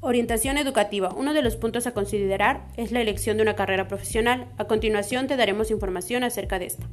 Orientación educativa. Uno de los puntos a considerar es la elección de una carrera profesional. A continuación te daremos información acerca de esta.